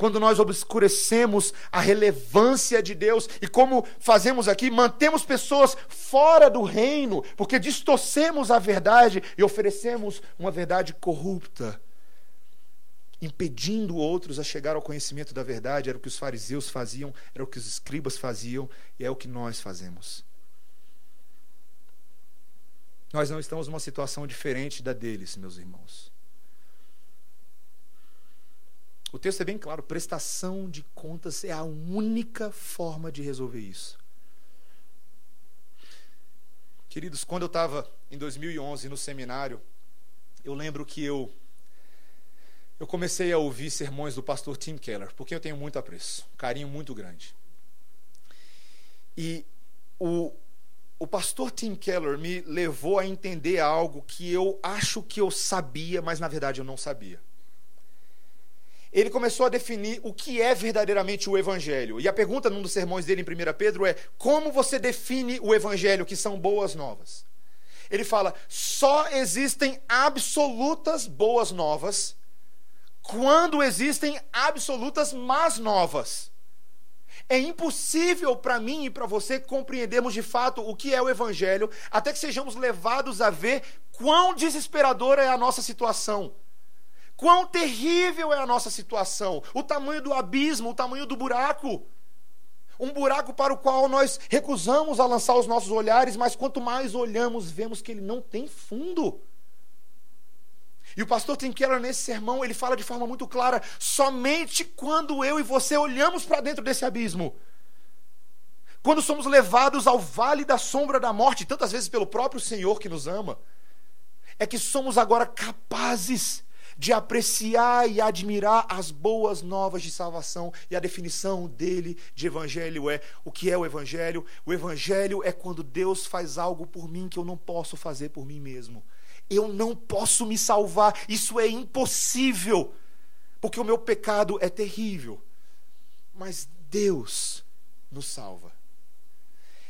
Quando nós obscurecemos a relevância de Deus e como fazemos aqui, mantemos pessoas fora do reino, porque distorcemos a verdade e oferecemos uma verdade corrupta, impedindo outros a chegar ao conhecimento da verdade. Era o que os fariseus faziam, era o que os escribas faziam e é o que nós fazemos. Nós não estamos numa situação diferente da deles, meus irmãos. O texto é bem claro: prestação de contas é a única forma de resolver isso. Queridos, quando eu estava em 2011 no seminário, eu lembro que eu eu comecei a ouvir sermões do pastor Tim Keller, porque eu tenho muito apreço, um carinho muito grande. E o, o pastor Tim Keller me levou a entender algo que eu acho que eu sabia, mas na verdade eu não sabia ele começou a definir o que é verdadeiramente o Evangelho. E a pergunta num dos sermões dele em 1 Pedro é: como você define o Evangelho, que são boas novas? Ele fala: só existem absolutas boas novas quando existem absolutas más novas. É impossível para mim e para você compreendermos de fato o que é o Evangelho, até que sejamos levados a ver quão desesperadora é a nossa situação. Quão terrível é a nossa situação, o tamanho do abismo, o tamanho do buraco. Um buraco para o qual nós recusamos a lançar os nossos olhares, mas quanto mais olhamos, vemos que ele não tem fundo. E o pastor Tim nesse sermão, ele fala de forma muito clara: somente quando eu e você olhamos para dentro desse abismo, quando somos levados ao vale da sombra da morte, tantas vezes pelo próprio Senhor que nos ama, é que somos agora capazes de apreciar e admirar as boas novas de salvação. E a definição dele de evangelho é: o que é o evangelho? O evangelho é quando Deus faz algo por mim que eu não posso fazer por mim mesmo. Eu não posso me salvar, isso é impossível, porque o meu pecado é terrível. Mas Deus nos salva.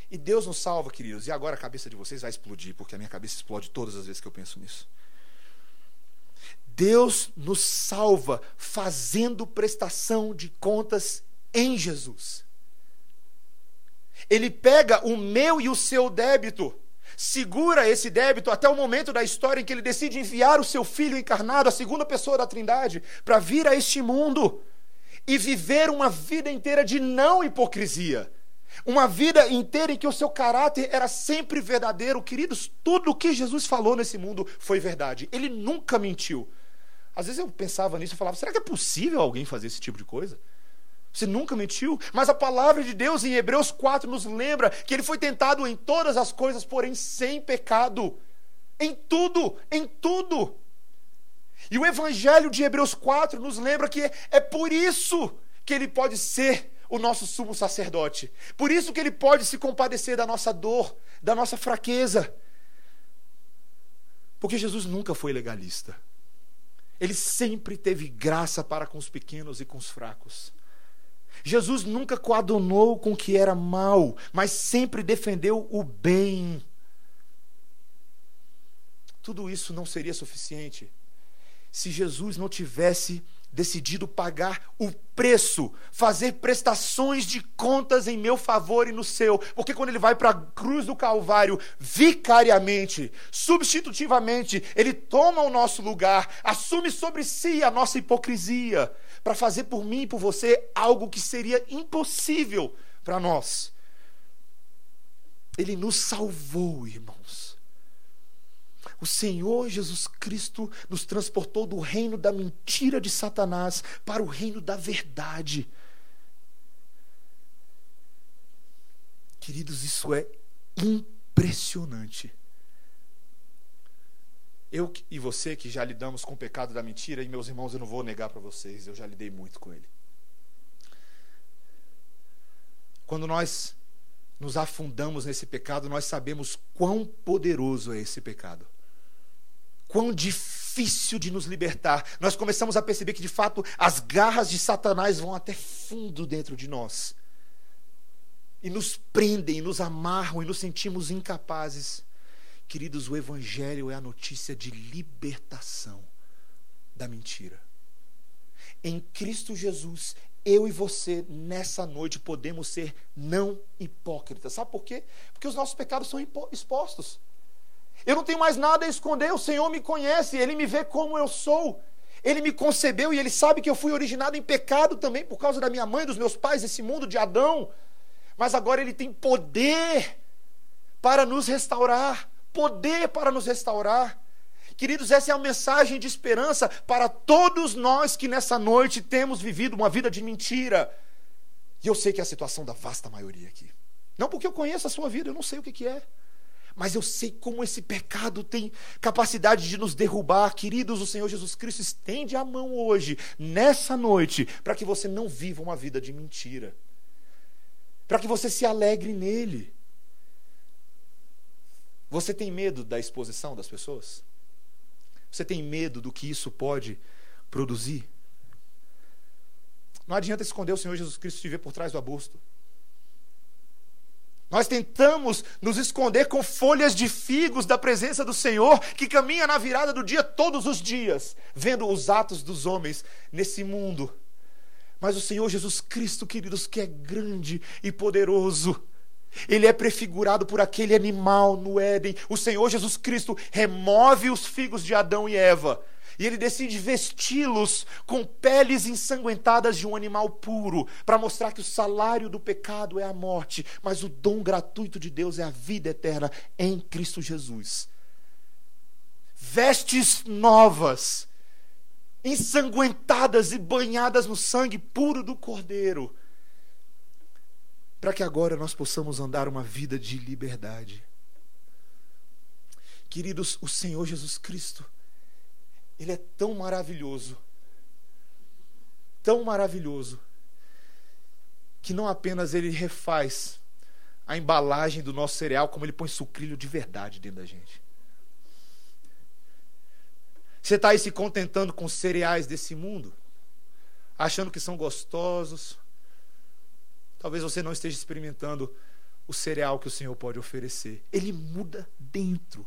E Deus nos salva, queridos. E agora a cabeça de vocês vai explodir, porque a minha cabeça explode todas as vezes que eu penso nisso. Deus nos salva fazendo prestação de contas em Jesus. Ele pega o meu e o seu débito, segura esse débito até o momento da história em que ele decide enviar o seu filho encarnado, a segunda pessoa da Trindade, para vir a este mundo e viver uma vida inteira de não hipocrisia. Uma vida inteira em que o seu caráter era sempre verdadeiro. Queridos, tudo o que Jesus falou nesse mundo foi verdade. Ele nunca mentiu. Às vezes eu pensava nisso e falava: será que é possível alguém fazer esse tipo de coisa? Você nunca mentiu, mas a palavra de Deus em Hebreus 4 nos lembra que ele foi tentado em todas as coisas, porém sem pecado. Em tudo, em tudo. E o evangelho de Hebreus 4 nos lembra que é por isso que ele pode ser o nosso sumo sacerdote. Por isso que ele pode se compadecer da nossa dor, da nossa fraqueza. Porque Jesus nunca foi legalista. Ele sempre teve graça para com os pequenos e com os fracos. Jesus nunca coadunou com o que era mal, mas sempre defendeu o bem. Tudo isso não seria suficiente se Jesus não tivesse decidido pagar o preço, fazer prestações de contas em meu favor e no seu. Porque quando ele vai para a cruz do Calvário, vicariamente, substitutivamente, ele toma o nosso lugar, assume sobre si a nossa hipocrisia, para fazer por mim e por você algo que seria impossível para nós. Ele nos salvou, irmãos. O Senhor Jesus Cristo nos transportou do reino da mentira de Satanás para o reino da verdade. Queridos, isso é impressionante. Eu e você que já lidamos com o pecado da mentira, e meus irmãos, eu não vou negar para vocês, eu já lidei muito com ele. Quando nós nos afundamos nesse pecado, nós sabemos quão poderoso é esse pecado quão difícil de nos libertar. Nós começamos a perceber que, de fato, as garras de Satanás vão até fundo dentro de nós. E nos prendem, nos amarram e nos sentimos incapazes. Queridos, o Evangelho é a notícia de libertação da mentira. Em Cristo Jesus, eu e você, nessa noite, podemos ser não hipócritas. Sabe por quê? Porque os nossos pecados são expostos. Eu não tenho mais nada a esconder, o Senhor me conhece, Ele me vê como eu sou. Ele me concebeu e Ele sabe que eu fui originado em pecado também por causa da minha mãe, dos meus pais, desse mundo de Adão. Mas agora Ele tem poder para nos restaurar poder para nos restaurar. Queridos, essa é a mensagem de esperança para todos nós que nessa noite temos vivido uma vida de mentira. E eu sei que é a situação da vasta maioria aqui. Não porque eu conheço a sua vida, eu não sei o que, que é mas eu sei como esse pecado tem capacidade de nos derrubar. Queridos, o Senhor Jesus Cristo estende a mão hoje, nessa noite, para que você não viva uma vida de mentira, para que você se alegre nele. Você tem medo da exposição das pessoas? Você tem medo do que isso pode produzir? Não adianta esconder o Senhor Jesus Cristo de ver por trás do arbusto. Nós tentamos nos esconder com folhas de figos da presença do Senhor, que caminha na virada do dia todos os dias, vendo os atos dos homens nesse mundo. Mas o Senhor Jesus Cristo, queridos, que é grande e poderoso, ele é prefigurado por aquele animal no Éden. O Senhor Jesus Cristo remove os figos de Adão e Eva. E ele decide vesti-los com peles ensanguentadas de um animal puro, para mostrar que o salário do pecado é a morte, mas o dom gratuito de Deus é a vida eterna em Cristo Jesus. Vestes novas, ensanguentadas e banhadas no sangue puro do Cordeiro para que agora nós possamos andar uma vida de liberdade. Queridos, o Senhor Jesus Cristo, Ele é tão maravilhoso, tão maravilhoso, que não apenas Ele refaz a embalagem do nosso cereal, como Ele põe sucrilho de verdade dentro da gente. Você está aí se contentando com os cereais desse mundo, achando que são gostosos, Talvez você não esteja experimentando o cereal que o Senhor pode oferecer. Ele muda dentro.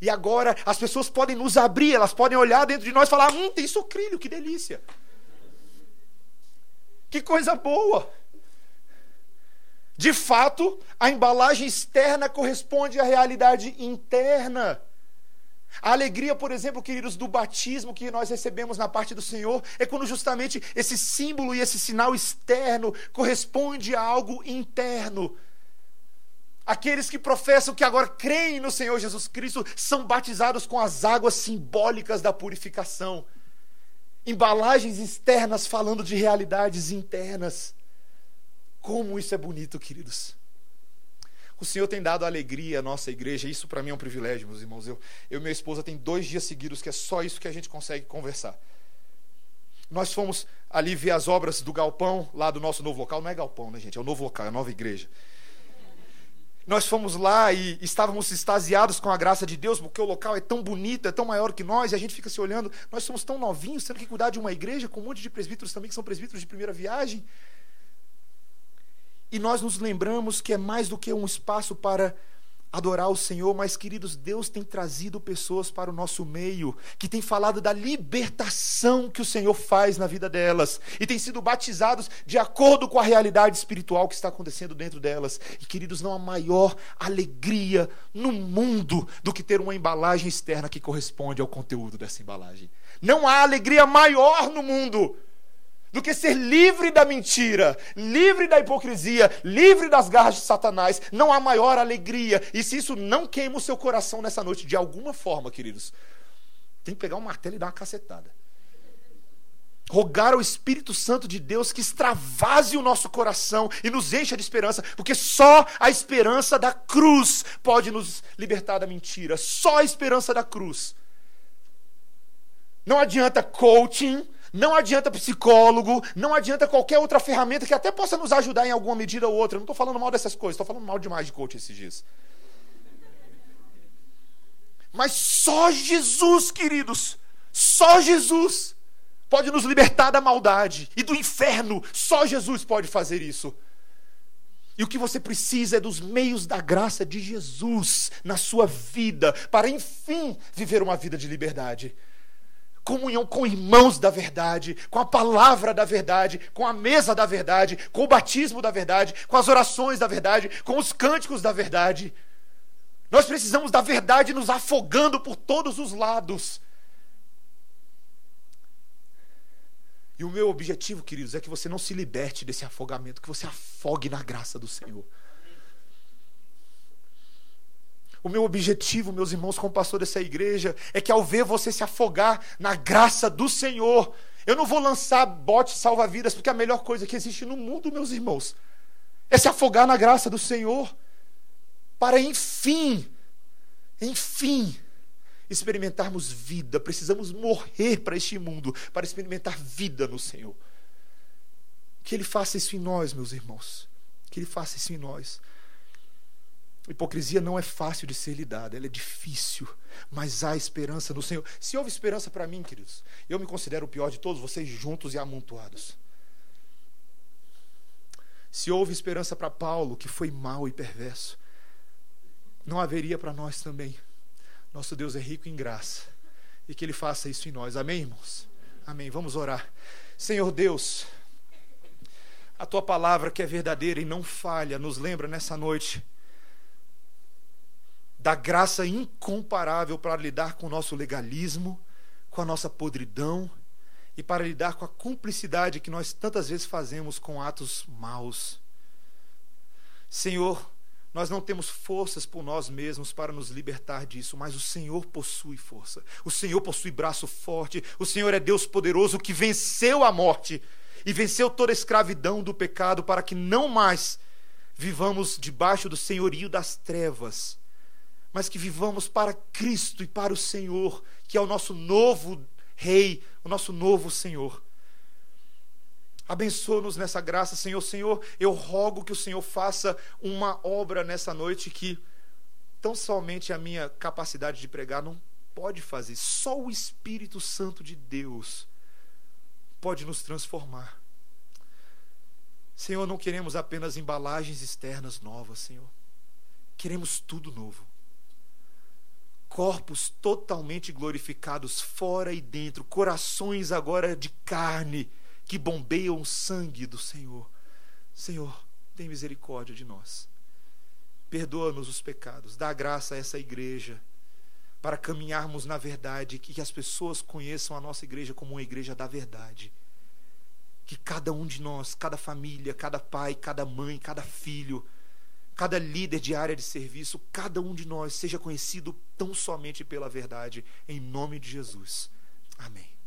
E agora as pessoas podem nos abrir, elas podem olhar dentro de nós e falar: hum, tem sucrilho, que delícia. Que coisa boa. De fato, a embalagem externa corresponde à realidade interna. A alegria, por exemplo, queridos, do batismo que nós recebemos na parte do Senhor é quando justamente esse símbolo e esse sinal externo corresponde a algo interno. Aqueles que professam que agora creem no Senhor Jesus Cristo são batizados com as águas simbólicas da purificação. Embalagens externas falando de realidades internas. Como isso é bonito, queridos. O Senhor tem dado alegria à nossa igreja. Isso para mim é um privilégio, meus irmãos. Eu, eu e minha esposa tem dois dias seguidos que é só isso que a gente consegue conversar. Nós fomos ali ver as obras do galpão lá do nosso novo local. Não é galpão, né, gente? É o novo local, é a nova igreja. Nós fomos lá e estávamos extasiados com a graça de Deus, porque o local é tão bonito, é tão maior que nós, e a gente fica se olhando. Nós somos tão novinhos, tendo que cuidar de uma igreja com um monte de presbíteros também que são presbíteros de primeira viagem. E nós nos lembramos que é mais do que um espaço para adorar o Senhor, mas queridos, Deus tem trazido pessoas para o nosso meio, que tem falado da libertação que o Senhor faz na vida delas, e têm sido batizados de acordo com a realidade espiritual que está acontecendo dentro delas. E queridos, não há maior alegria no mundo do que ter uma embalagem externa que corresponde ao conteúdo dessa embalagem. Não há alegria maior no mundo do que ser livre da mentira, livre da hipocrisia, livre das garras de Satanás. Não há maior alegria. E se isso não queima o seu coração nessa noite, de alguma forma, queridos, tem que pegar um martelo e dar uma cacetada. Rogar ao Espírito Santo de Deus que extravase o nosso coração e nos encha de esperança, porque só a esperança da cruz pode nos libertar da mentira. Só a esperança da cruz. Não adianta coaching, não adianta psicólogo, não adianta qualquer outra ferramenta que até possa nos ajudar em alguma medida ou outra. Não estou falando mal dessas coisas, estou falando mal demais de coach esses dias. Mas só Jesus, queridos, só Jesus pode nos libertar da maldade e do inferno. Só Jesus pode fazer isso. E o que você precisa é dos meios da graça de Jesus na sua vida, para enfim viver uma vida de liberdade comunhão com irmãos da verdade, com a palavra da verdade, com a mesa da verdade, com o batismo da verdade, com as orações da verdade, com os cânticos da verdade. Nós precisamos da verdade nos afogando por todos os lados. E o meu objetivo, queridos, é que você não se liberte desse afogamento, que você afogue na graça do Senhor. O meu objetivo, meus irmãos, como pastor dessa igreja, é que ao ver você se afogar na graça do Senhor, eu não vou lançar bote salva-vidas, porque a melhor coisa que existe no mundo, meus irmãos, é se afogar na graça do Senhor, para enfim, enfim, experimentarmos vida. Precisamos morrer para este mundo, para experimentar vida no Senhor. Que Ele faça isso em nós, meus irmãos. Que Ele faça isso em nós. Hipocrisia não é fácil de ser lidada, ela é difícil, mas há esperança no Senhor. Se houve esperança para mim, queridos, eu me considero o pior de todos vocês juntos e amontoados. Se houve esperança para Paulo, que foi mau e perverso, não haveria para nós também. Nosso Deus é rico em graça e que Ele faça isso em nós. Amém, irmãos? Amém. Vamos orar. Senhor Deus, A tua palavra que é verdadeira e não falha, nos lembra nessa noite da graça incomparável para lidar com o nosso legalismo, com a nossa podridão e para lidar com a cumplicidade que nós tantas vezes fazemos com atos maus. Senhor, nós não temos forças por nós mesmos para nos libertar disso, mas o Senhor possui força. O Senhor possui braço forte. O Senhor é Deus poderoso que venceu a morte e venceu toda a escravidão do pecado para que não mais vivamos debaixo do senhorio das trevas, mas que vivamos para Cristo e para o Senhor, que é o nosso novo Rei, o nosso novo Senhor. Abençoa-nos nessa graça, Senhor. Senhor, eu rogo que o Senhor faça uma obra nessa noite que tão somente a minha capacidade de pregar não pode fazer. Só o Espírito Santo de Deus pode nos transformar. Senhor, não queremos apenas embalagens externas novas, Senhor. Queremos tudo novo. Corpos totalmente glorificados fora e dentro, corações agora de carne que bombeiam o sangue do Senhor. Senhor, tem misericórdia de nós. Perdoa-nos os pecados. Dá graça a essa igreja para caminharmos na verdade, que as pessoas conheçam a nossa igreja como uma igreja da verdade. Que cada um de nós, cada família, cada pai, cada mãe, cada filho, cada líder de área de serviço, cada um de nós seja conhecido tão somente pela verdade, em nome de Jesus. Amém.